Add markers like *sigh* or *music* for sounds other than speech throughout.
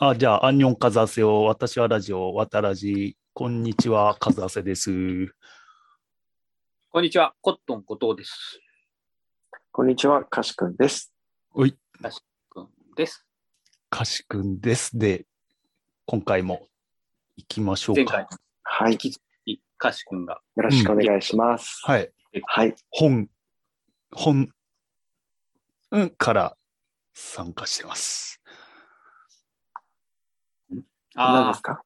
あ、じゃあ、アンニョンカズアセよ。私はラジオ、わたらじ。こんにちは、カズアセです。こんにちは、コットン後藤です。こんにちは、かしくんです。おい、くんです。かしくんです。で、今回も行きましょうか。前回、はい。引き続き、カシ君が、よろしくお願いします。はい。はい。本、本、うん、から参加してます。ああ、何ですか？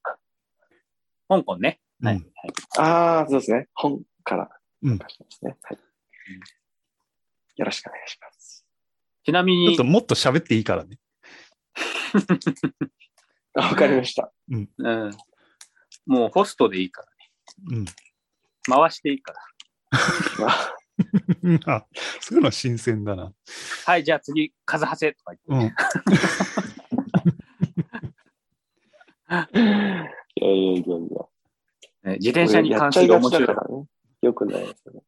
香港ね。はい。ああ、そうですね。本からうん参加しますね。はい。よろしくお願いします。ちなみにちょっと、もっと喋っていいからね。*laughs* あわかりました。うん、もうホストでいいからうん。ね。回していいから。*laughs* ああそういうのは新鮮だな。はい、じゃあ次、カズハセとか言って。うん。*laughs* いやいやいやいや。ね自転車に関やっちゃいが面白いだか。らね。よくないですよね。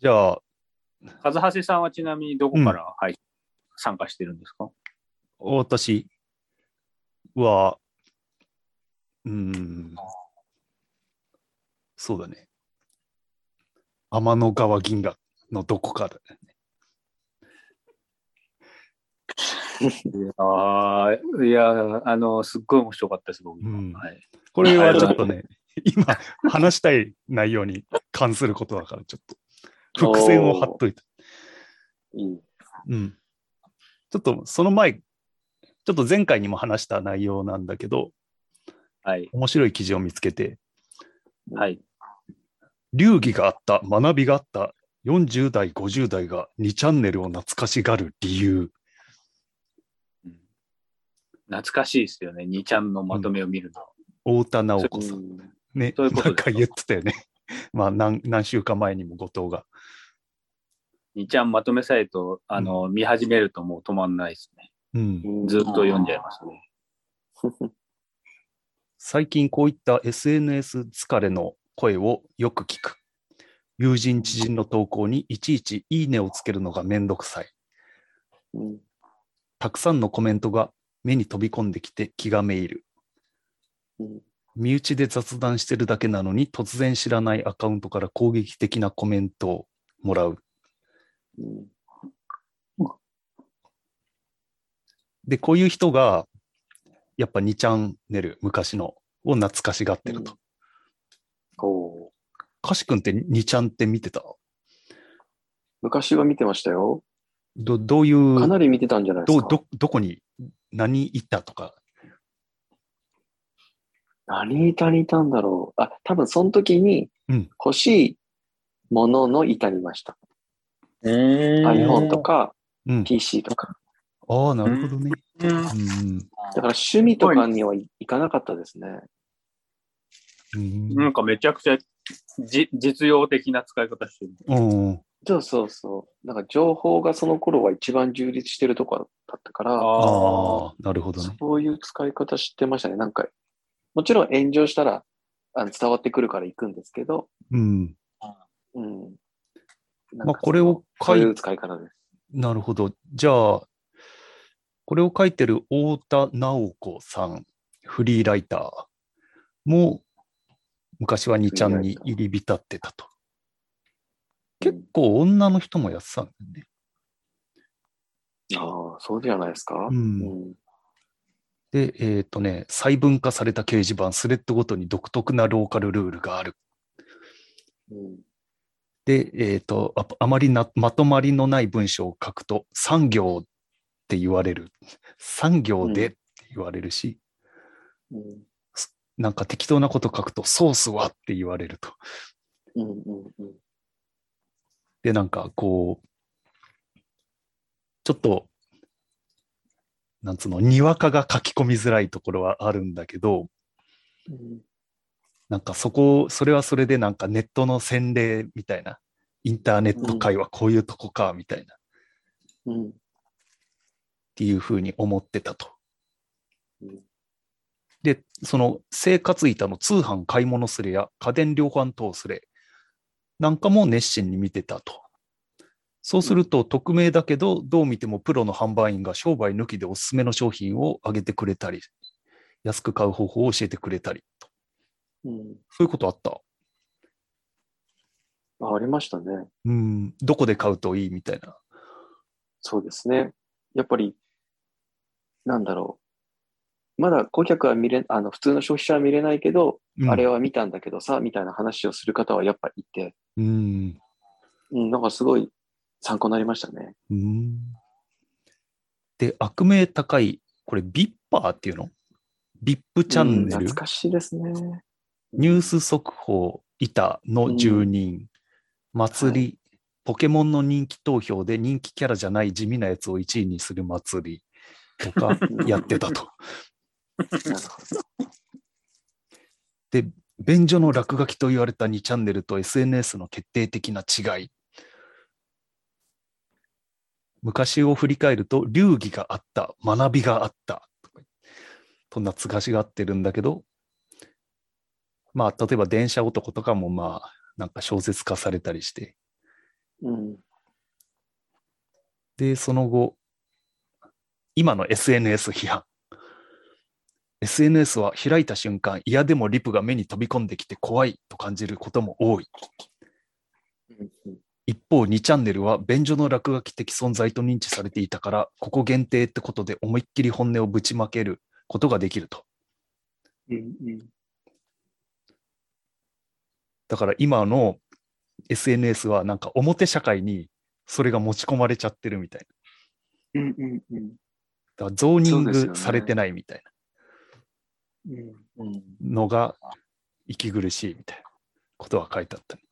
じゃあ、カズハセさんはちなみにどこから、はい、参加してるんですか？私は、うーん、そうだね。天の川銀河のどこかだね。ああ、いや、あの、すっごい面白かったです、僕。うんはい、これはちょっとね、今話したい内容に関することだから、ちょっと伏線を張っといた。いい。うん。ちょっとその前、ちょっと前回にも話した内容なんだけど、はい、面白い記事を見つけて、はい。流儀があった、学びがあった40代、50代が2チャンネルを懐かしがる理由。うん懐かしいですよね、2ちゃんのまとめを見るの。太田直子うさん。んね、そういうことなんか言ってたよね。*laughs* まあ何、何週間前にも後藤が。2ちゃんまとめサイト、あの、見始めるともう止まんないですね。うん。ずっと読んじゃいますね。*laughs* 最近こういった SNS 疲れの声をよく聞く。友人知人の投稿にいちいちいいねをつけるのがめんどくさい。うんたくさんのコメントが目に飛び込んできて気がめいる。うん身内で雑談してるだけなのに突然知らないアカウントから攻撃的なコメントをもらう。うんで、こういう人がやっぱ2チャンネル昔のを懐かしがってると。おーカシ君って2ちゃんって見てた？昔は見てましたよ。どどういうかなり見てたんじゃないですか。どどどこに？何行ったとか。何板にいたんだろう。あ、多分その時にうん欲しいものの板にいました。iPhone とかうん、PC とか。ああ、なるほどね。うんうんだから趣味とかにはいいかなかったですね。うんなんかめちゃくちゃじ実用的な使い方してる。うんそうそうそう。なんか情報がその頃は一番充実してるとこだったから、ああ、なるほどね。そういう使い方知ってましたね。なんか、もちろん炎上したらあの伝わってくるから行くんですけど、うん。うん。まあ、これを書いそういう使い方です。なるほど。じゃあ、これを書いてる太田直子さん、フリーライターも昔は2ちゃんに入り浸ってたと。結構女の人もやってたんだよね。ああ、そうじゃないですか？うんうんで、えっ、とね、細分化された掲示板、スレッドごとに独特なローカルルールがある。うんで、えっ、とあ、あまりなまとまりのない文章を書くと、産業って言われる。産業でって言われるし、うんなんか適当なこと書くと、ソースはって言われると。うんうんうんで、なんかこう、ちょっと、なんつうの、にわかが書き込みづらいところはあるんだけど、うん。なんかそこ、それはそれでなんかネットの洗礼みたいな、インターネット界はこういうとこか、みたいな、っうん。ていうふうに思ってたと。うん。で、その生活板の通販買い物すれや家電量販等すれなんかも熱心に見てたと。そうすると、匿名だけど、どう見てもプロの販売員が商売抜きでおすすめの商品をあげてくれたり、安く買う方法を教えてくれたりと。うん。そういうことあった？あありましたね。うん。どこで買うといい？みたいな。そうですね。やっぱり、なんだろう。まだ顧客は見れ、あの、普通の消費者は見れないけど、うんあれは見たんだけどさ、みたいな話をする方はやっぱりいて、うん。うん、なんかすごい参考になりましたね。うん。で、悪名高い、これ、ビッパーっていうの？ビップチャンうんネル、懐かしいですね。ニュース速報、板の住人、祭り、ポケモンの人気投票で人気キャラじゃない地味なやつを1位にする祭りとかやってたと。*laughs* で、便所の落書きと言われた2チャンネルと SNS の決定的な違い。昔を振り返ると、流儀があった、学びがあった、とつがしがってるんだけど、まあ、例えば電車男とかもまあ、なんか小説化されたりして、うん。で、その後、今の SNS 批判。SNS は開いた瞬間、嫌でもリプが目に飛び込んできて怖いと感じることも多い。一方、2チャンネルは便所の落書き的存在と認知されていたから、ここ限定ってことで思いっきり本音をぶちまけることができると。だから今の SNS はなんか表社会にそれが持ち込まれちゃってるみたいな。だからゾーニングされてないみたいなのが息苦しいみたいなことは書いてあったね。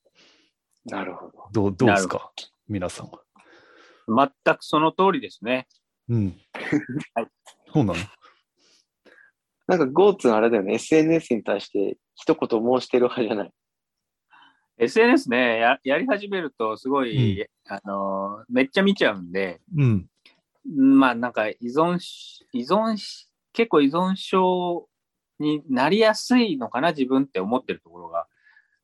なるほど。どうどうですか？皆さんは。全くその通りですね。うん。*laughs* はい。そうなの？なんか、ゴーツンあれだよね、SNS に対して一言申してる派じゃない。SNS ね、ややり始めると、すごい、あのー、めっちゃ見ちゃうんで、うん。まあなんか依存し、依存し、結構依存症になりやすいのかな、自分って思ってるところが、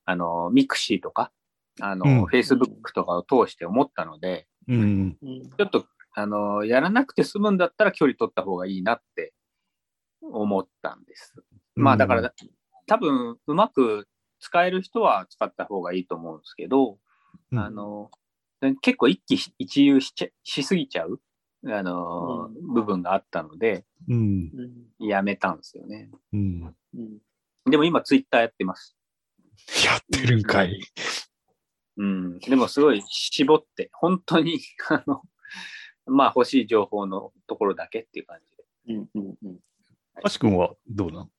あの、 mixi とか、あの、うん Facebook とかを通して思ったので、うん。うんちょっと、あの、やらなくて済むんだったら距離取った方がいいなって思ったんです。まあだから、多分、うまく使える人は使った方がいいと思うんですけど、うんあの、結構一喜一憂しちゃしすぎちゃう、あの、部分があったので、うん。うんやめたんですよね。うん。うんでも今ツイッターやってます。やってるんかい。うん。でもすごい絞って、本当に、あの、まあ欲しい情報のところだけっていう感じで。うんうんうんいアシ君はどうなん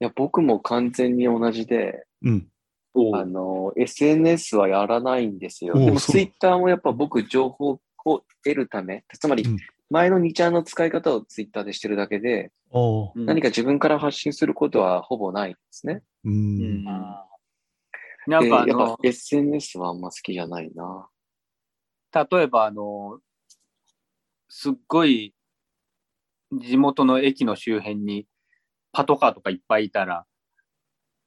や、僕も完全に同じで、うん。あの、SNS はやらないんですよ。でも、ツイッターもやっぱ僕、情報を得るため、つまりうん、前の2ちゃんの使い方をツイッターでしてるだけで、うん何か自分から発信することはほぼないですね。ううんん。なんかやっぱの、SNS はあんま好きじゃないな。例えばあの、すっごい地元の駅の周辺にパトカーとかいっぱいいたら、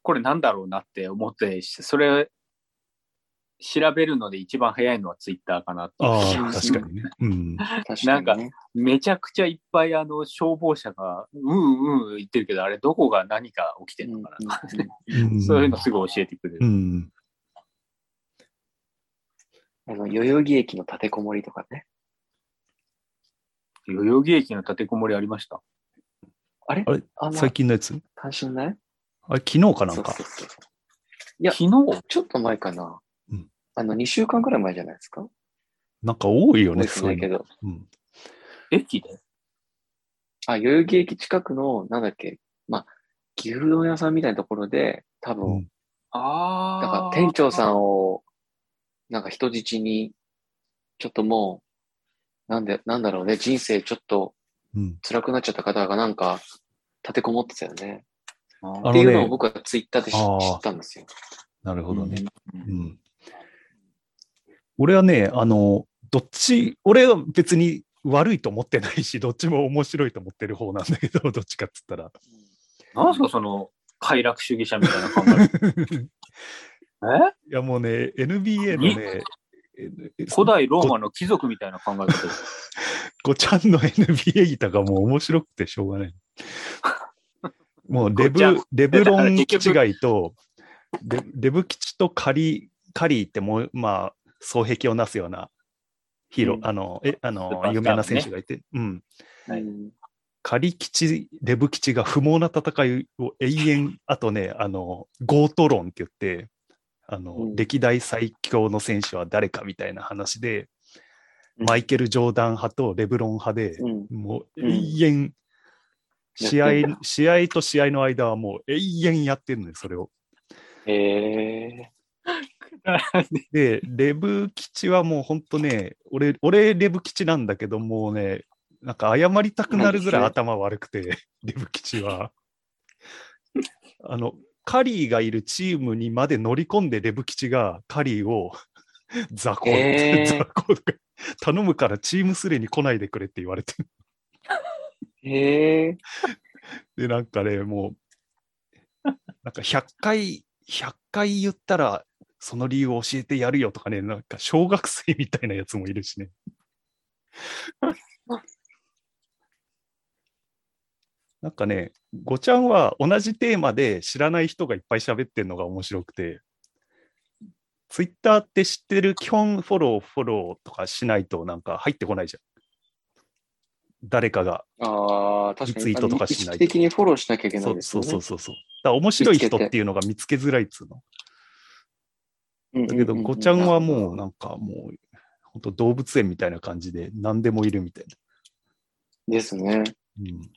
これなんだろうなって思って、それ調べるので一番早いのはツイッターかなと。ああ、確かにね。うん。なんか。めちゃくちゃいっぱいあの消防車がうんうん言ってるけど、あれどこが何か起きてるのかな、うんうん *laughs* そういうのすぐ教えてくれる。うん。あの、代々木駅の立てこもりとかね。代々木駅の立てこもりありました？あれ？あれ？最近のやつ？関心ないあれ、昨日かなんかそう。そうそういや昨日？ちょっと前かな。うんあの、2週間くらい前じゃないですか？なんか多いよね、そういいうけど。うん。駅で？あ、代々木駅近くの、なんだっけ、まあ、牛丼屋さんみたいなところで、多分、うんあだから店長さんを、なんか人質に、ちょっともう、なんで、なんだろうね、人生ちょっとうん。辛くなっちゃった方がなんか、立てこもってたよね。ああのっていうのをね、僕はツイッターで知ったんですよ。なるほどね。うんうん。俺はね、あの、どっち、俺は別に悪いと思ってないし、どっちも面白いと思ってる方なんだけど、どっちかっつったら。なんすか、その、快楽主義者みたいな考え。*laughs* え？いやもうね、NBA のね、ええ古代ローマの貴族みたいな考え方です。*laughs* ごちゃんの NBA 板がもう面白くてしょうがない。*laughs* もうレブ、レブロン結局違いと、レレブ吉とカリ、カリーってもう、まあ、双璧をなすようなヒーロー、うん。あの、え、あの有名な選手がいて、うん。はい。うんカリ吉、レブ吉が不毛な戦いを永遠、あとね、あの、ゴート論って言って、あの、うん。歴代最強の選手は誰かみたいな話で、うん。マイケル・ジョーダン派とレブロン派で、うん。もううん。永遠、試合試合と試合の間はもう永遠やってるのよ、それを。へえ *laughs* で、レブ吉はもう本当ね、俺、俺レブ吉なんだけど、もうね、なんか謝りたくなるぐらい頭悪くて、*laughs* レブ吉は。あの、カリーがいるチームにまで乗り込んでレブ吉がカリーを *laughs* 雑魚、へー雑魚とか頼むからチームスレに来ないでくれって言われて。へえで、なんかね、もう、なんか100回、100回言ったら、その理由を教えてやるよとかね、なんか小学生みたいなやつもいるしね。*laughs* なんかね、ごちゃんは同じテーマで知らない人がいっぱい喋ってるのが面白くて、ツイッターって知ってる基本フォロー、フォローとかしないとなんか入ってこないじゃん。誰かが。リツイートとかしないと意識的にフォローしなきゃいけないですよね。そうそうそうそう。だ面白い人っていうのが見つけづらいっつうの。うんだけど、ごちゃんはもうななんかもう、本当動物園みたいな感じで何でもいるみたいですね。な。うん。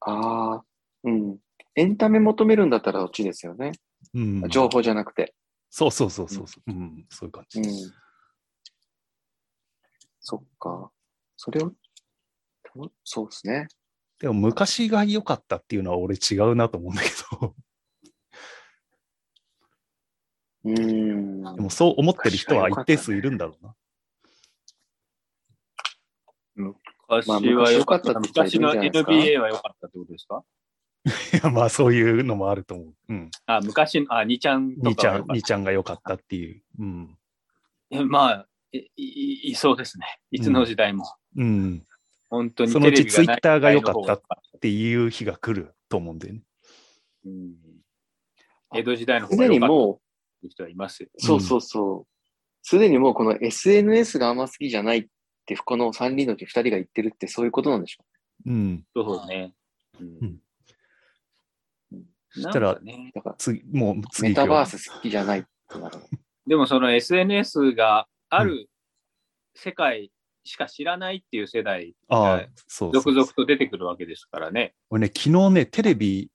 ああ、うん。エンタメ求めるんだったらそっちですよね。うん、情報じゃなくて。そうそうそうそうそう、うん。そういう感じ。うん。そっか。それを、そうですね。でも昔が良かったっていうのは俺違うなと思うんだけど、うーん。でもそう思ってる人は一定数いるんだろうな。昔まあは良かった。昔昔の NBA は良かったってことですか？いや、まあそういうのもあると思う。うん。あ、昔の、あ、2ちゃんと兄ちゃん、かは良かっ兄ちゃんが良かったっていう。うん。た。まあいい、いそうですね。いつの時代も。うん。本当にそのうちツイッターが良かったっていう日が来ると思うんだよね。うん江戸時代の方が良かったいう人はいますよ。う、そうそうそう。すでにもうこの SNS があんま好きじゃないって、この3人のうち2人が言ってるってそういうことなんでしょうん。そうね。うんうんそしたらかね、だから、次、もう次メタバース好きじゃないってなる。*laughs* でもその SNS がある世界しか知らないっていう世代ああが、そうそう続々と出てくるわけですからね。俺ね、昨日ね、テレビ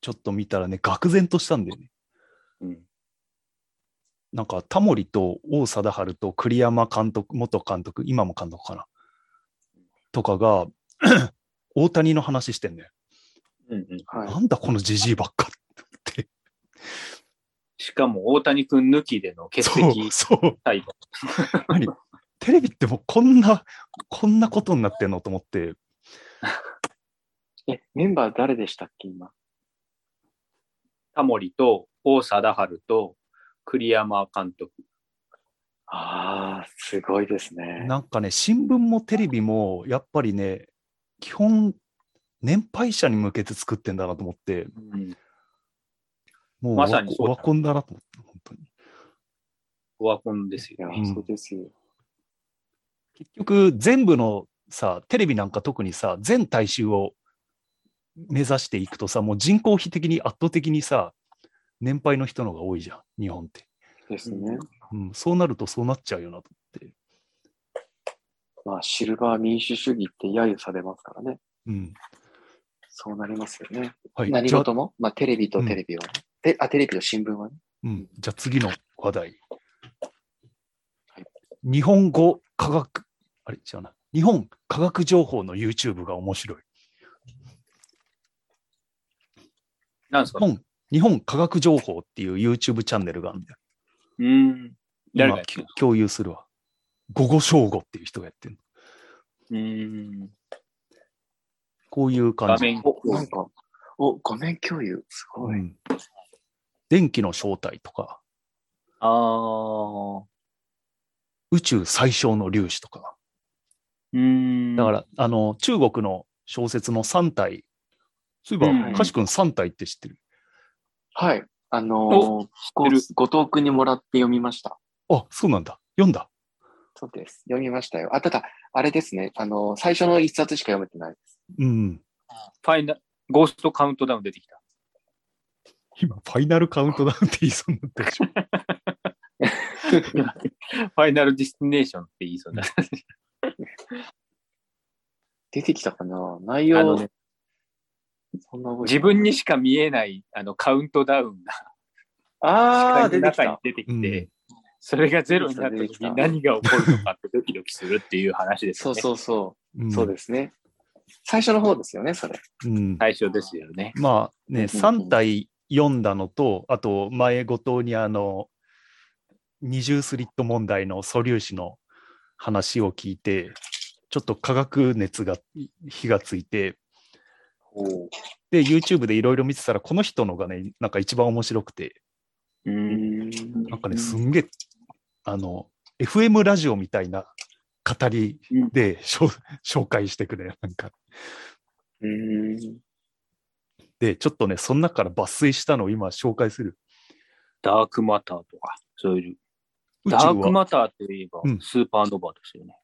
ちょっと見たらね、愕然としたんだよね。うんなんか、タモリと王貞治と栗山監督、元監督、今も監督かな？とかが、*clears throat* 大谷の話してんだよ。うんうんはい。なんだこのジジイばっかって。しかも大谷君抜きでの欠そう席、そう。タイプ。何？テレビってもうこんな、こんなことになってんのと思って、え、メンバー誰でしたっけ、今？タモリと王貞治と栗山監督。ああ、すごいですね。なんかね、新聞もテレビも、やっぱりね、基本、年配者に向けて作ってんだなと思って、うん、もうオまさにオワコンだなと思って、本当に。オワコンですよね。うんそうですよ。結局、全部のさ、テレビなんか特にさ、全大衆を目指していくとさ、もう人口比的に圧倒的にさ、年配の人の方が多いじゃん、日本って。ですね。うん、そうなるとそうなっちゃうよなと思って。まあ、シルバー民主主義って揶揄されますからね。うん。そうなりますよね。はい。何事も？まあ、テレビとテレビはね。であ、テレビと新聞はね？うん、じゃあ次の話題。日本語科学、あれ？違うな。日本科学情報の YouTube が面白い。なんですか？日本日本科学情報っていう YouTube チャンネルがあるんだよ。うん。誰今が共有するわ。午後正午っていう人がやってるの。うん。こういう感じ。画面お、なんか、お、画面共有。すごい。うん電気の正体とか、ああ。宇宙最小の粒子とか。うーん。だから、あの、中国の小説の3体。そういえうんば、かしくん3体って知ってる？はい。あのご後藤くんにもらって読みました。あ、そうなんだ。読んだ。そうです。読みましたよ。あ、ただ、あれですね。あのー、最初の一冊しか読めてないです。うん。ファイナゴーストカウントダウン出てきた。今、ファイナルカウントダウンって言いそうになったでしょ。*laughs* ファイナルディスティネーションって言いそうになった。*laughs* 出てきたかな？内容、あのね自分にしか見えないあのカウントダウンがああ、視界の出てきた。中に出てきて、それがゼロになった時に何が起こるのかってドキドキするっていう話ですよね。そうそうそうう。んそうですね。最初の方ですよね、それ。うん。最初ですよね。まあね、うんうんうん3体読んだのと、あと前後藤にあの、二重スリット問題の素粒子の話を聞いて、ちょっと科学熱が火がついて、で、YouTube でいろいろ見てたら、この人のがね、なんか一番面白くて、う。うんん。なんかね、すんげえ、あの、FM ラジオみたいな語りで、紹介してくれる。なんか。うん。で、ちょっとね、その中から抜粋したのを今紹介する。ダークマターとか、そういう。ダークは、マターといえばうん、スーパーノヴァですよね。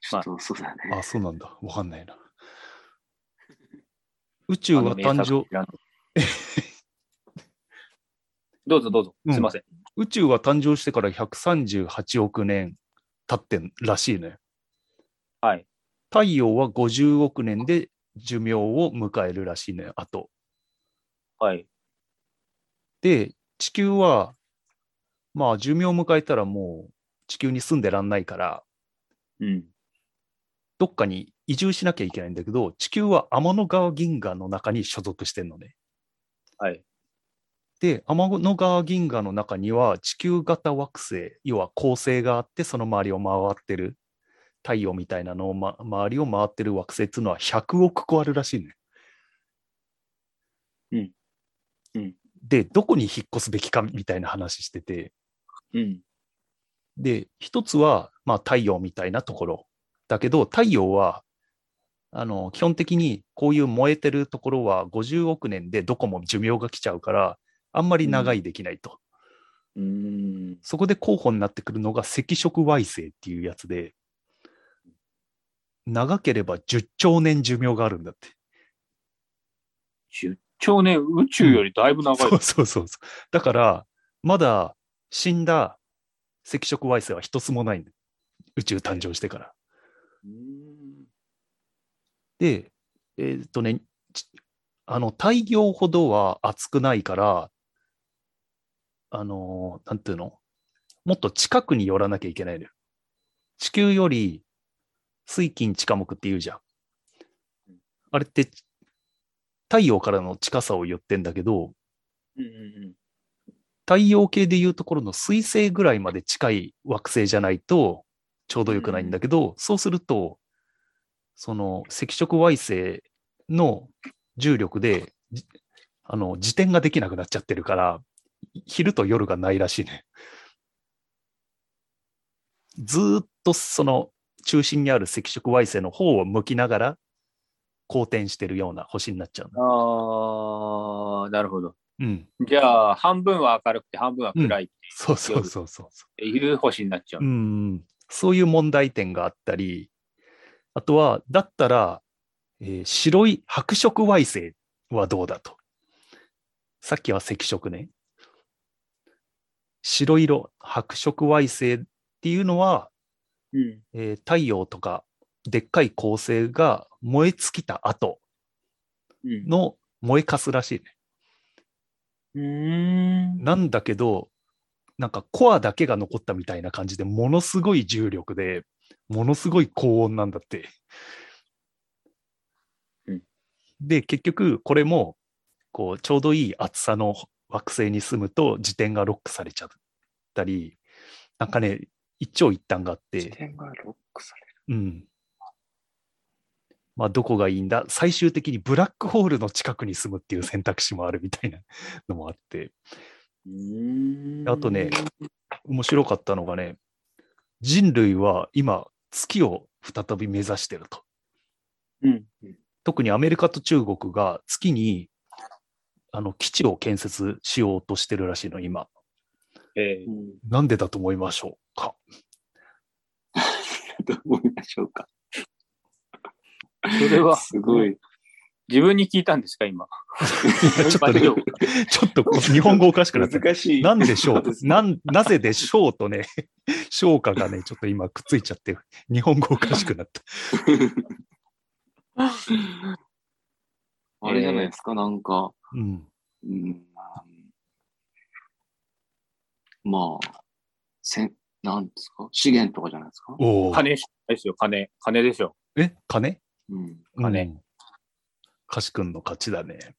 そうそうだね。あ、そうなんだ。わかんないな。宇宙は誕生、*laughs* どうぞどうぞ。うんすいません。宇宙は誕生してから138億年経ってんらしいね。はい。太陽は50億年で寿命を迎えるらしいね、あと。はい。で、地球は、まあ寿命を迎えたらもう地球に住んでらんないから、うん。どっかに移住しなきゃいけないんだけど、地球は天の川銀河の中に所属してんのね。はい。で、天の川銀河の中には地球型惑星、要は恒星があって、その周りを回ってる、太陽みたいなのを、ま、周りを回ってる惑星っていうのは100億個あるらしいね。うんうんで、どこに引っ越すべきかみたいな話してて、うん。で、一つは、まあ、太陽みたいなところ。だけど、太陽は、あの、基本的にこういう燃えてるところは50億年でどこも寿命が来ちゃうから、あんまり長いできないと。うん。そこで候補になってくるのが赤色矮星っていうやつで、長ければ10兆年寿命があるんだって。10兆年、宇宙よりだいぶ長い。そうそうそうそう。だから、まだ死んだ赤色矮星は一つもない宇宙誕生してから。うんで、えーっとね、ちあの、太陽ほどは熱くないから、あのーなんていうの？もっと近くに寄らなきゃいけないのよ。地球より水金地下木って言うじゃん。あれって太陽からの近さを言ってんだけど、うんうん太陽系でいうところの水星ぐらいまで近い惑星じゃないとちょうどよくないんだけど、そうすると、その赤色矮星の重力で、じあの、自転ができなくなっちゃってるから、昼と夜がないらしいね。ずーっとその中心にある赤色矮星の方を向きながら、公転してるような星になっちゃうの。ああ、なるほど。うん。じゃあ、半分は明るくて半分は暗いってそうそうそうそう。いう星になっちゃう。うん、そういう問題点があったり、あとは、だったら、えー白い白色矮星はどうだと。さっきは赤色ね。白色白色矮星っていうのは、うん。えー太陽とかでっかい恒星が燃え尽きた後うん。の燃えかすらしいね。うーん。なんだけど、なんかコアだけが残ったみたいな感じで、ものすごい重力で、ものすごい高温なんだって。うんで、結局、これも、こう、ちょうどいい厚さの惑星に住むと、自転がロックされちゃったり、なんかね、一長一短があって、視点がロックされる。うん。まあ、どこがいいんだ？最終的にブラックホールの近くに住むっていう選択肢もあるみたいなのもあって、あとね、面白かったのがね、人類は今、月を再び目指してると。うん。特にアメリカと中国が月にあの基地を建設しようとしてるらしいの、今。えーうん。なんでだと思いましょうか？*laughs* どう思いましょうか？それは、すごい。自分に聞いたんですか、今？*laughs* ちょっとね、*laughs* ちょっと日本語おかしくなってる。難しい。なんでしょう？なん、なぜでしょうとね、昇華がね、ちょっと今くっついちゃって、日本語おかしくなった。*laughs* あれじゃないですか、なんか、うん。うん、まあ、せん、なんですか？資源とかじゃないですか？おお。金ですよ、金。金でしょ。え？金？うん。金うん。かしくんの勝ちだね。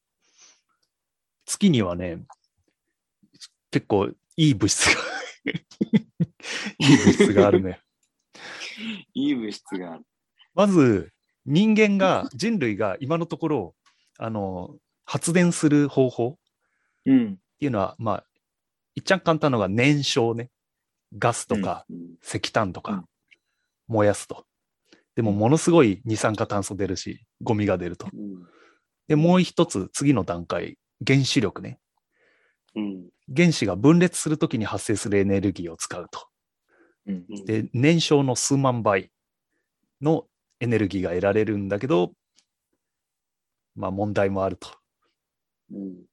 月にはね、結構いい物質が、*laughs* いい物質があるね。いい物質がある。まず、人間が、人類が今のところ、あの、発電する方法っうん。ていうのは、まあ、いっちゃん簡単なのが燃焼ね。ガスとかうん。石炭とかうん燃やすと。でも、ものすごい二酸化炭素出るし、ゴミが出ると。うん。で、もう一つ、次の段階、原子力ね。うん。原子が分裂するときに発生するエネルギーを使うと。うん。うん、で、燃焼の数万倍のエネルギーが得られるんだけど、まあ問題もあると。うん。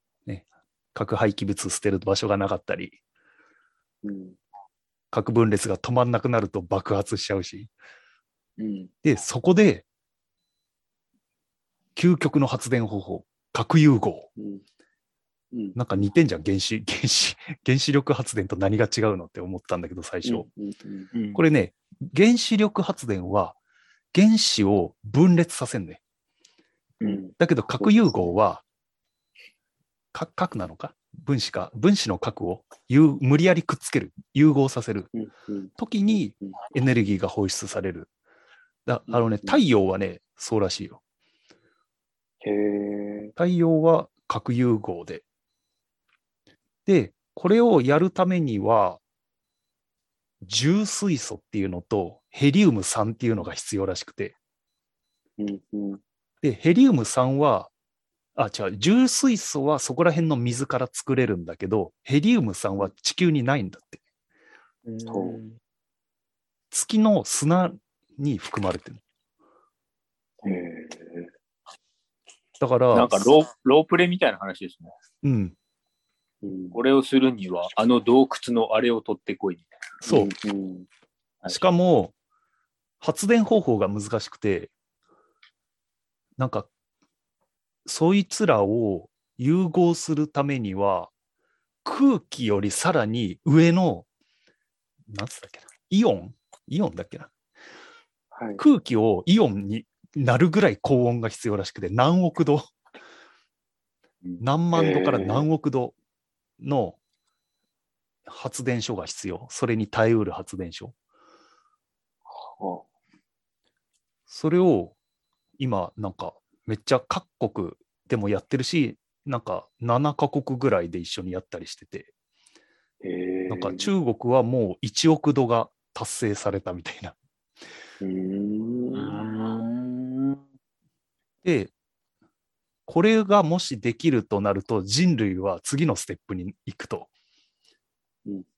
核廃棄物捨てる場所がなかったり、うん。核分裂が止まんなくなると爆発しちゃうし。うん。で、そこで、究極の発電方法、核融合。うん。うん。なんか似てんじゃん、原子、*laughs* 原子、原子力発電と何が違うのって思ったんだけど、最初。これね、原子力発電は原子を分裂させんね。うん。だけど核融合は、か核なのか？分子か、分子の核を有無理やりくっつける、融合させる。時にうんエネルギーが放出される。だうんあのね、太陽はね、そうらしいよ。へえ。太陽は核融合で。で、これをやるためには、重水素っていうのとヘリウム3っていうのが必要らしくて、うん。うん。で、ヘリウム3は、あ、違う、重水素はそこら辺の水から作れるんだけど、ヘリウム3は地球にないんだって。うん月の砂に含まれてる。へえ。だから、なんかローロープレみたいな話ですね。うん、うん。これをするには、あの洞窟のあれを取ってこいみたいそう。うん。な。しかも、発電方法が難しくて、なんか、そいつらを融合するためには、空気よりさらに上の、なんつったっけな、イオン？イオンだっけなはい。空気をイオンになるぐらい高温が必要らしくて、何億度、うん何万度から何億度の発電所が必要。それに耐えうる発電所。はそれを今なんかめっちゃ各国でもやってるし、なんか7カ国ぐらいで一緒にやったりしてて。なんか中国はもう1億度が達成されたみたいな。で、これがもしできるとなると人類は次のステップに行くと。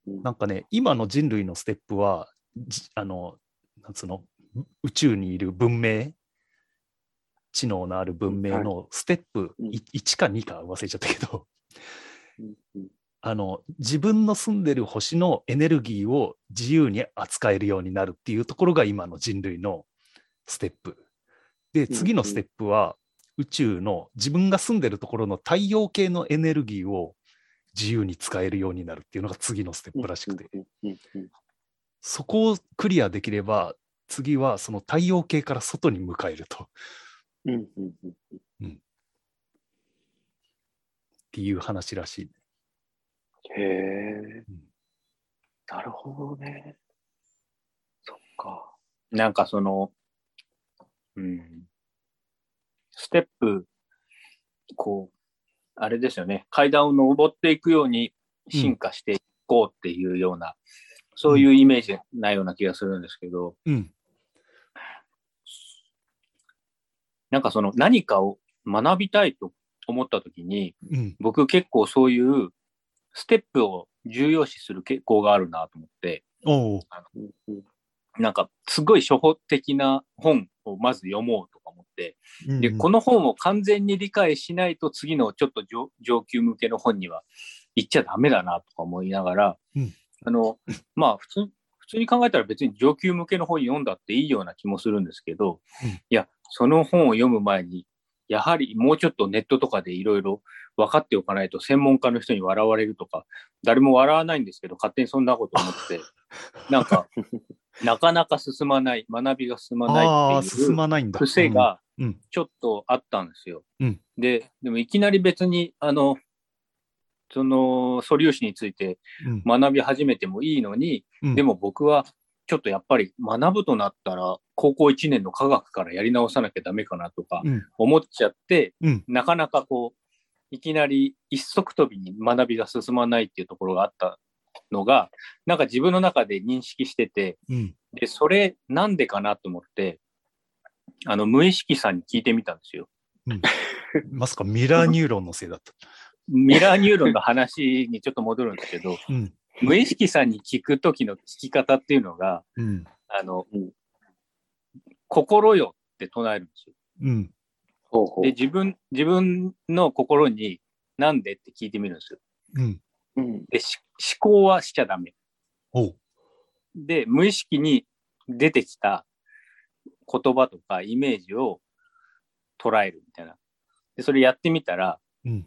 なんかね、今の人類のステップは、じあの、なんつうの、う宇宙にいる文明、知能のある文明のステップうん。い1か2か忘れちゃったけど、あの、自分の住んでる星のエネルギーを自由に扱えるようになるっていうところが今の人類のステップ。で、次のステップは宇宙の自分が住んでるところの太陽系のエネルギーを自由に使えるようになるっていうのが次のステップらしくて、そこをクリアできれば、次はその太陽系から外に迎えるとっうんうんうんていう話らしい。へえうん。なるほどね。そっか。なんかその、うん、ステップ、こう、あれですよね、階段を登っていくように進化していこうっていうような、そういうイメージないような気がするんですけど、うん。なんかその何かを学びたいと思った時に、うん。僕結構そういうステップを重要視する傾向があるなと思って、なんかすごい初歩的な本をまず読もうとか思って、うん。で、この本を完全に理解しないと次のちょっと上上級向けの本には行っちゃダメだなとか思いながら、うんあの、まあ普通、普通に考えたら別に上級向けの本読んだっていいような気もするんですけど、うんいや、その本を読む前に、やはりもうちょっとネットとかでいろいろ分かっておかないと専門家の人に笑われるとか、誰も笑わないんですけど、勝手にそんなこと思って、なんか、*laughs* なかなか進まない、学びが進まあないあ、っていう。癖がうん、うん。ちょっとあったんですよ。うんで、でもいきなり別に、あの、その素粒子についてうん学び始めてもいいのに、うんでも僕はちょっとやっぱり学ぶとなったら、高校1年の科学からやり直さなきゃダメかなとかうん。思っちゃって、うん。なかなかこう、いきなり一足飛びに学びが進まないっていうところがあったのが、なんか自分の中で認識してて、うん。で、それなんでかなと思って、あの、無意識さんに聞いてみたんですよ。*laughs* まさかミラーニューロンのせいだった。ミラーニューロンの話にちょっと戻るんですけど、うん。無意識さんに聞くときの聞き方っていうのが、うん。あの、うん心よって唱えるんですよ。うん。ほうほうで、自分、自分の心になんでって聞いてみるんですよ。うん。うんで、し思考はしちゃダメ。で、無意識に出てきた言葉とかイメージを捉えるみたいな。で、それやってみたら、うん。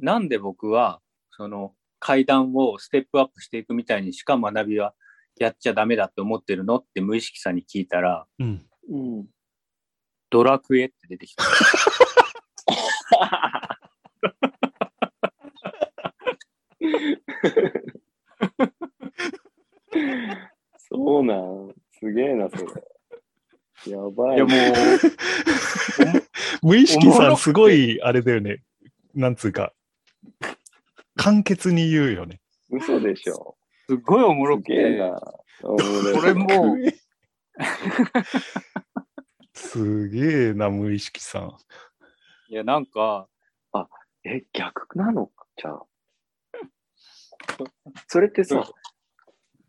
なんで僕は、その階段をステップアップしていくみたいにしか学びはやっちゃダメだって思ってるのって無意識さんに聞いたら、うん。うんドラクエって出てきた。*laughs* そうなん。すげえな、それ。やばい。いやもう、*laughs* 無意識さん、すごい、あれだよね。なんつうか、簡潔に言うよね。嘘でしょ。すごいおもろくて、すげえな。ここれもう、すげえな、無意識さん。いやなんか、え、逆なの？かじゃあ。それってさ、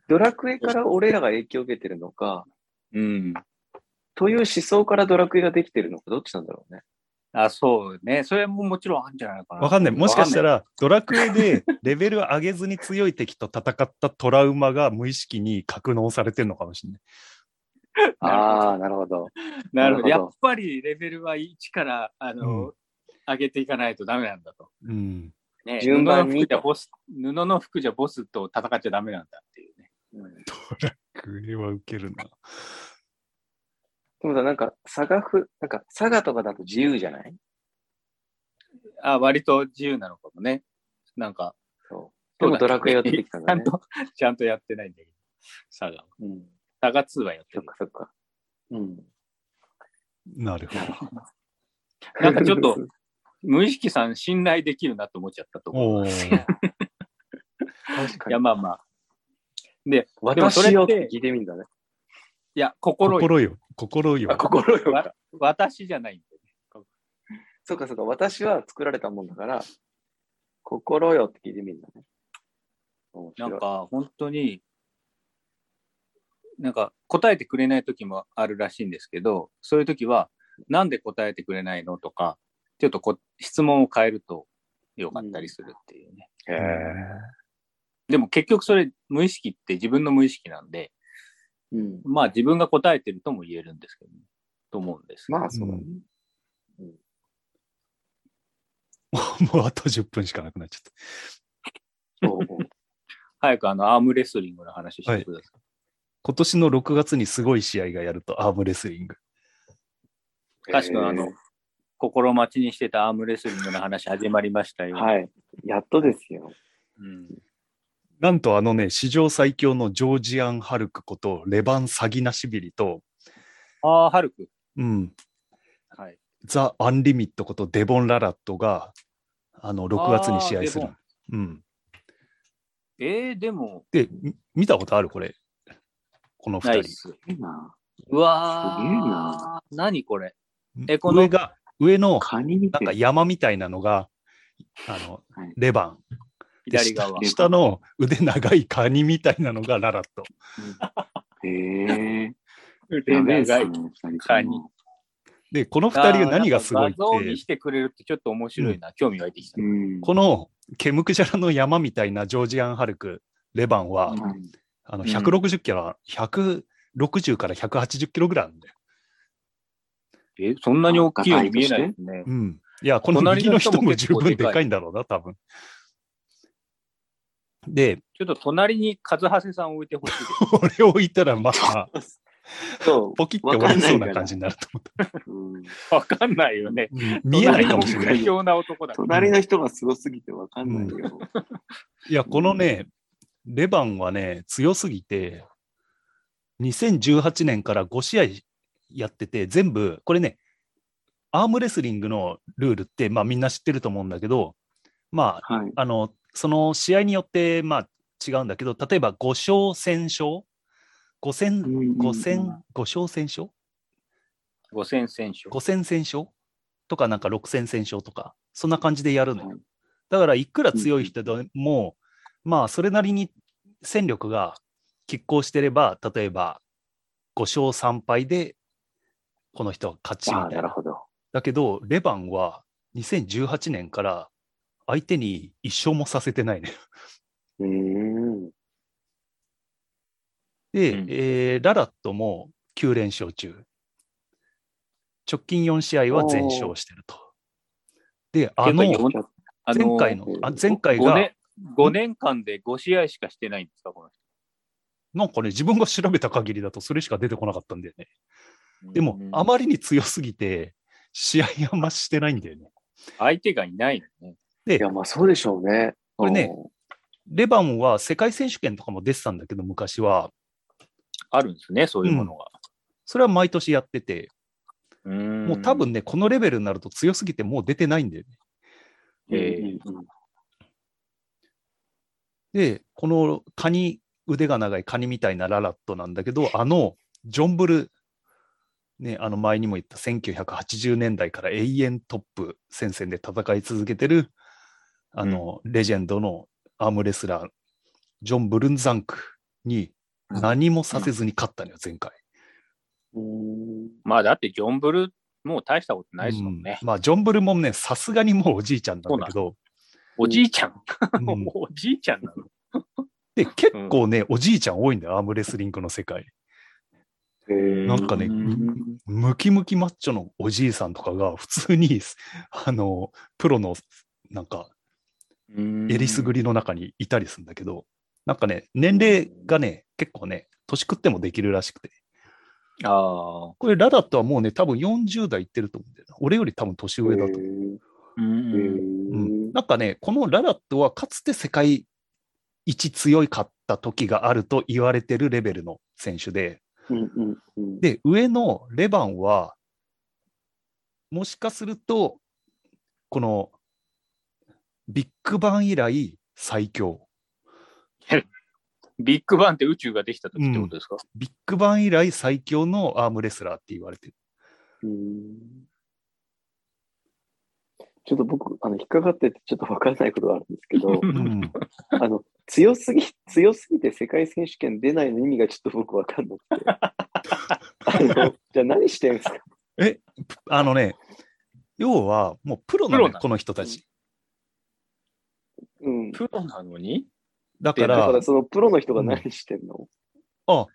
ドラクエから俺らが影響を受けてるのか、うん。という思想からドラクエができてるのか、どっちなんだろうね。あ、そうね。それももちろんあるんじゃないかな。わかんない。もしかしたら。ら、ドラクエでレベル上げずに強い敵と戦ったトラウマが無意識に格納されてるのかもしれない。*laughs* ああ、なるほど。なるほど。やっぱりレベルは1から、あの、上げていかないとダメなんだと。うん。ね、順番に布の服じゃボス、布の服じゃボスと戦っちゃダメなんだドラクエはウケるな。でもさ、なんか、佐賀ふ、なんか、佐賀とかだと自由じゃない？あ、割と自由なのかもね。なんか、そう。でもドラクエが出てきたんだねちゃん。と、*laughs* ちゃんとやってないんだけど。サガは。うん。サガ2はやってるそっ。かそっか。うん。なるほど。なんかちょっと、*laughs* 無意識さん信頼できるなと思っちゃったと思う。お *laughs* いー確かにや、。まあまあ。で、私よって聞いてみるんだね。いや、心よ。心よ。心よあ、。心よ。わ私じゃないんだよね。そうかそうか。私は作られたもんだから、心よって聞いてみるんだね。なんか、本当に、なんか答えてくれない時もあるらしいんですけど、そういう時は、なんで答えてくれないのとか、ちょっとこ質問を変えるとよかったりするっていうね。へえ。でも結局それ無意識って自分の無意識なんで、うん。まあ自分が答えてるとも言えるんですけど、ね、と思うんです。まあ、そうだね。*laughs* もうあと10分しかなくなっちゃった。そう。*laughs* 早くあのアームレスリングの話してください。今年の6月にすごい試合がやると、アームレスリング。確かあの、心待ちにしてたアームレスリングの話始まりましたよ。はい。やっとですよ。うん、なんとあのね、史上最強のジョージアン・ハルクことレバン・サギナシビリと、ああ、ハルク。うん、はい。ザ・アンリミットことデボン・ララットが、あの、6月に試合する。うん。えー、でも、で、み見たことある？これ。この二人。うわー。すげえな何これ？えこの上が、上の、なんか山みたいなのが、あのはい、レバン。で左側。下下の腕長いカニみたいなのがララット。へえ。*laughs* 腕やべえっす長い。カニで、この二人が何がすごいっあーなんか画像にて、してくれるってちょっと面白いな。興味湧いてきた。うん。このケムクジャラの山みたいなジョージアンハルク、レバンは、はいあのうん160キロ、160から180キロぐらいあるんだよ。え、そんなに大きいように見えないですね。うん。いや、この右の人も十分ででかいかいんだろうな、多分。で、ちょっと隣に和橋さんを置いてほしいです。これを置いたら、まあ、そう。ポキって折れそうな感じになると思った。うんわかんないよね。うん見えないかもしれない。隣の人がすごすぎてわかんないよ。いや、このね、レバンはね、強すぎて、2018年から5試合やってて、全部、これね、アームレスリングのルールって、まあみんな知ってると思うんだけど、まあ、はい。あの、その試合によって、まあ違うんだけど、例えば5勝1000勝 ?5 戦、5戦、5勝1000勝？五戦選手。5戦1000勝？とか、なんか6戦1000勝とか、そんな感じでやるのよ。はいだから、いくら強い人でも、まあ、それなりに戦力が拮抗してれば、例えば、5勝3敗で、この人は勝ちみたいな。なるほど。だけど、レバンは2018年から相手に一勝もさせてないね。で、うんえーララットも9連勝中。直近4試合は全勝してると。で、あの、前回の、あ前回5が年、5年間で5試合しかしてないんですか、このなんかね、自分が調べた限りだとそれしか出てこなかったんだよね。人。でもう、んあまりに強すぎて、試合あんましてないんだよね。相手がいないのね。でいや、まあそうでしょうね。これねレバンは世界選手権とかも出てたんだけど、昔は。あるんですね、そういうものが。それは毎年やってて、うーんもう多分ね、このレベルになると強すぎてもう出てないんだよね。うん、えうんうんで、このカニ、腕が長いカニみたいなララットなんだけど、あの、ジョンブル、ね、あの前にも言った1980年代から永遠トップ戦線で戦い続けてる、あの、レジェンドのアームレスラー、ジョン・ブルンザンクに何もさせずに勝ったのよ、前回。まあだってジョンブル、もう大したことないですもんね。うんまあ、ジョン・ブルもね、さすがにもうおじいちゃんなんだけど、おじいちゃん。うん *laughs* おじいちゃんなの。で、結構ね、おじいちゃん多いんだよ、アームレスリングの世界。なんかねうんムキムキマッチョのおじいさんとかが普通に、あの、プロの、なんか、えりすぐりの中にいたりするんだけど、なんかね、年齢がね、結構ね、年食ってもできるらしくて。ああ。これ、ラダットはもうね、多分40代いってると思うんだよな。俺より多分年上だと思う。うへんなんかね、このラダットはかつて世界一強いかった時があると言われてるレベルの選手で、うんうんうんで、上のレバンは、もしかすると、このビッグバン以来最強。*laughs* ビッグバンって宇宙ができた時ってことですか、ビッグバン以来最強のアームレスラーって言われてる。うーんちょっと僕、あの、引っかかっててちょっとわからないことがあるんですけど、うん、*laughs* あの、強すぎ、強すぎて世界選手権出ないの意味がちょっと僕わかんなくて。あの、じゃあ何してるんですか？え、あのね、要はもうプロなのよプロなのこの人たち。うん。プロなのに？だか、だかららそのプロの人が何してんの、あ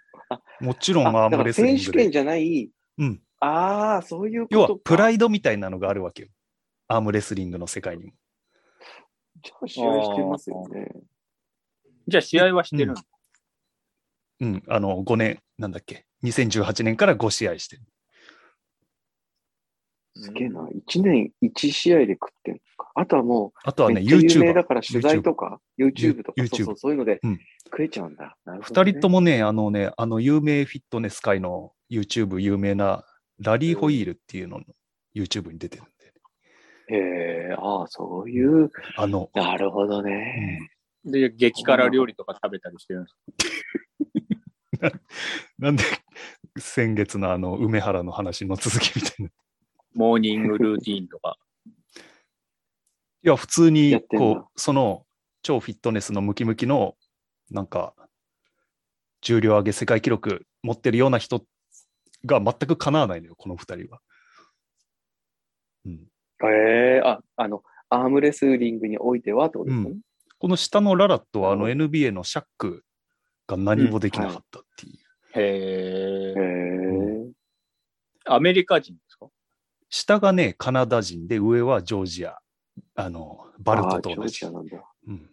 もちろんアームレスリングで。選手権じゃない、うん、ああ、そういうことか。要はプライドみたいなのがあるわけよ。アームレスリングの世界にも。じゃあ試合してますよね。じゃあ試合はしてるの、うん、あの5年、なんだっけ、2018年から5試合してる。すげえな。1年1試合で食ってんのか。あとはもう、あとはね、有名だ。から取材とか、YouTube とか、そうそう、そういうのでうん食えちゃうんだ。二ね人ともね、あのね、あの有名フィットネス界の YouTube 有名なラリー・ホイールっていうのの YouTube に出てるんで、へえ、ああ、そういう、あの、なるほどうね。んで、激辛料理とか食べたりしてるんです *laughs* なんで、先月のあの、梅原の話の続きみたいな。いモーニングルーティーンとか。や、普通にこう、その、超フィットネスのムキムキの、なんか、重量上げ世界記録持ってるような人が全く叶わないのよ、この二人は。うん。ええあ、あの、アームレスリングにおいてはってことですね。うこの下のララットは、あのな NBA のシャックが何もできなかったっていう。へへえ。え。アメリカ人下がね、カナダ人で、上はジョージア。あの、バルトとジョージア。なんだ。うん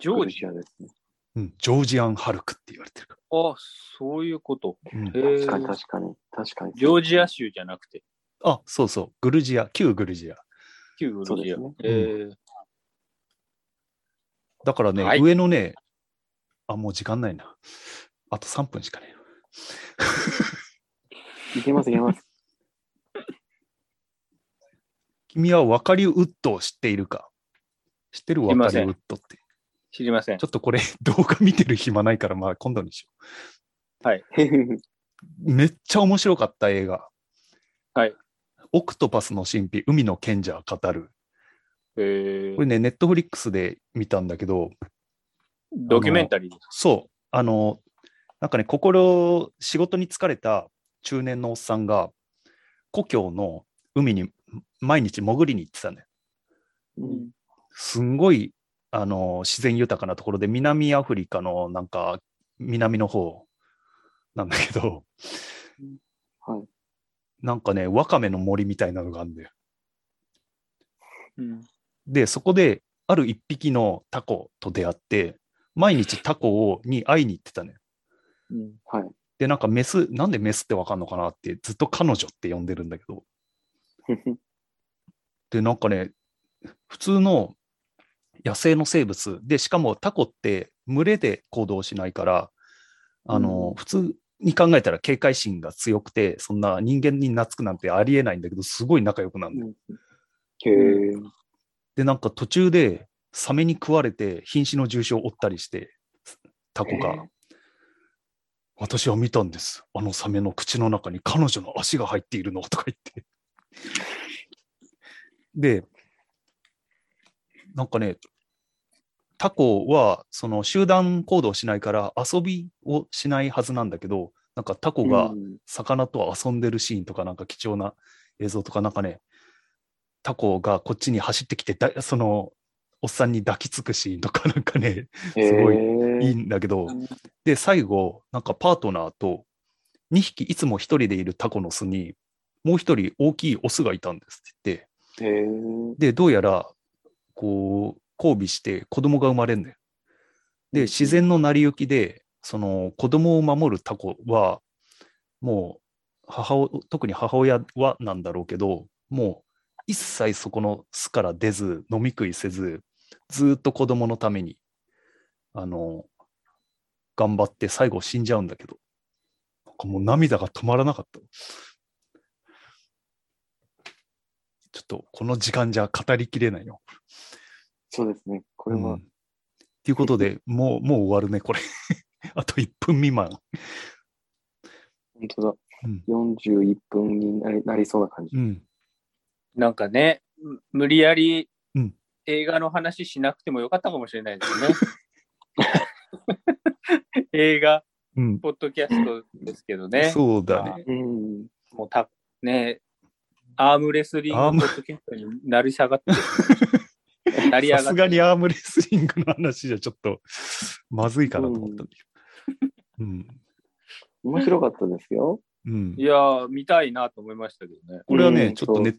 ジョージアですね。うん、ジョージアン・ハルクって言われてるかあ、そういうこと。ら。うん確かに確かに。確かに。ジョージア州じゃなくて、あ、そうそう、グルジア、旧グルジア。旧グルジア。ねへえだからね、はい上のね、あ、もう時間ないな。あと3分しかねえ。いけますいけます。君はワカリウッドを知っているか？知ってるワカリウッドって。知りませんちょ。っとこれ動画見てる暇ないから、まあ今度にしよう。*laughs* めっちゃ面白かった映画。はい。オクトパスの神秘、海の賢者語る。へえこれね、ネットフリックスで見たんだけど、ドキュメンタリー？そう、あの、なんかね、心、仕事に疲れた中年のおっさんが、故郷の海に毎日潜りに行ってたね。うんすんごい、あの、自然豊かなところで、南アフリカのなんか、南の方なんだけど、はい。なんかね、ワカメの森みたいなのがあるんだよ。うんで、そこで、ある一匹のタコと出会って、毎日タコをに会いに行ってたね。うんはい。で、なんかメス、なんでメスってわかんのかなって、ずっと彼女って呼んでるんだけど、*laughs* で、なんかね、普通の野生の生物で、しかもタコって群れで行動しないから、あの、うん普通に考えたら警戒心が強くて、そんな人間に懐くなんてありえないんだけど、すごい仲良くなるんだよ。へえ。で、なんか途中でサメに食われて瀕死の重傷を負ったりして、タコが、私は見たんです。あのサメの口の中に彼女の足が入っているのとか言って。で、なんかね、タコはその集団行動しないから遊びをしないはずなんだけど、なんかタコがうん魚と遊んでるシーンとかなんか貴重な映像とかなんかね、タコがこっちに走ってきて、だそのおっさんに抱きつくシーンとかなんかね、すごいいいんだけど、うんで、最後、なんかパートナーと2匹いつも1人でいるタコの巣に、もう1人大きいオスがいたんですって。言って、で、どうやら、こう、交尾して子供が生まれるんだよ。で、自然の成り行きで、その子供を守るタコは、もう母親、特に母親はなんだろうけど、もう一切そこの巣から出ず、飲み食いせず、ずーっと子供のために、あの、頑張って最後死んじゃうんだけど、なんかもう涙が止まらなかった。ちょっとこの時間じゃ語りきれないよ。そうですね。これはうん。ということで、*laughs* もう、もう終わるね、これ。*laughs* あと1分未満。本当だ。うん。41分になりなりそうな感じう。ん。なんかね、む無理やりうん映画の話しなくてもよかったかもしれないですね。*laughs* 映画、うん。ポッドキャストですけどね。そうだね。うん。もうた、ね、アームレスリングポッドキャストになり下がってる。*laughs* 成り上がってさすがにアームレスリングの話じゃちょっとまずいかなと思ったんだけど。うん。面白かったですよ。うんい。やー、見たいなと思いましたけどね。これはね、うんちょっとネット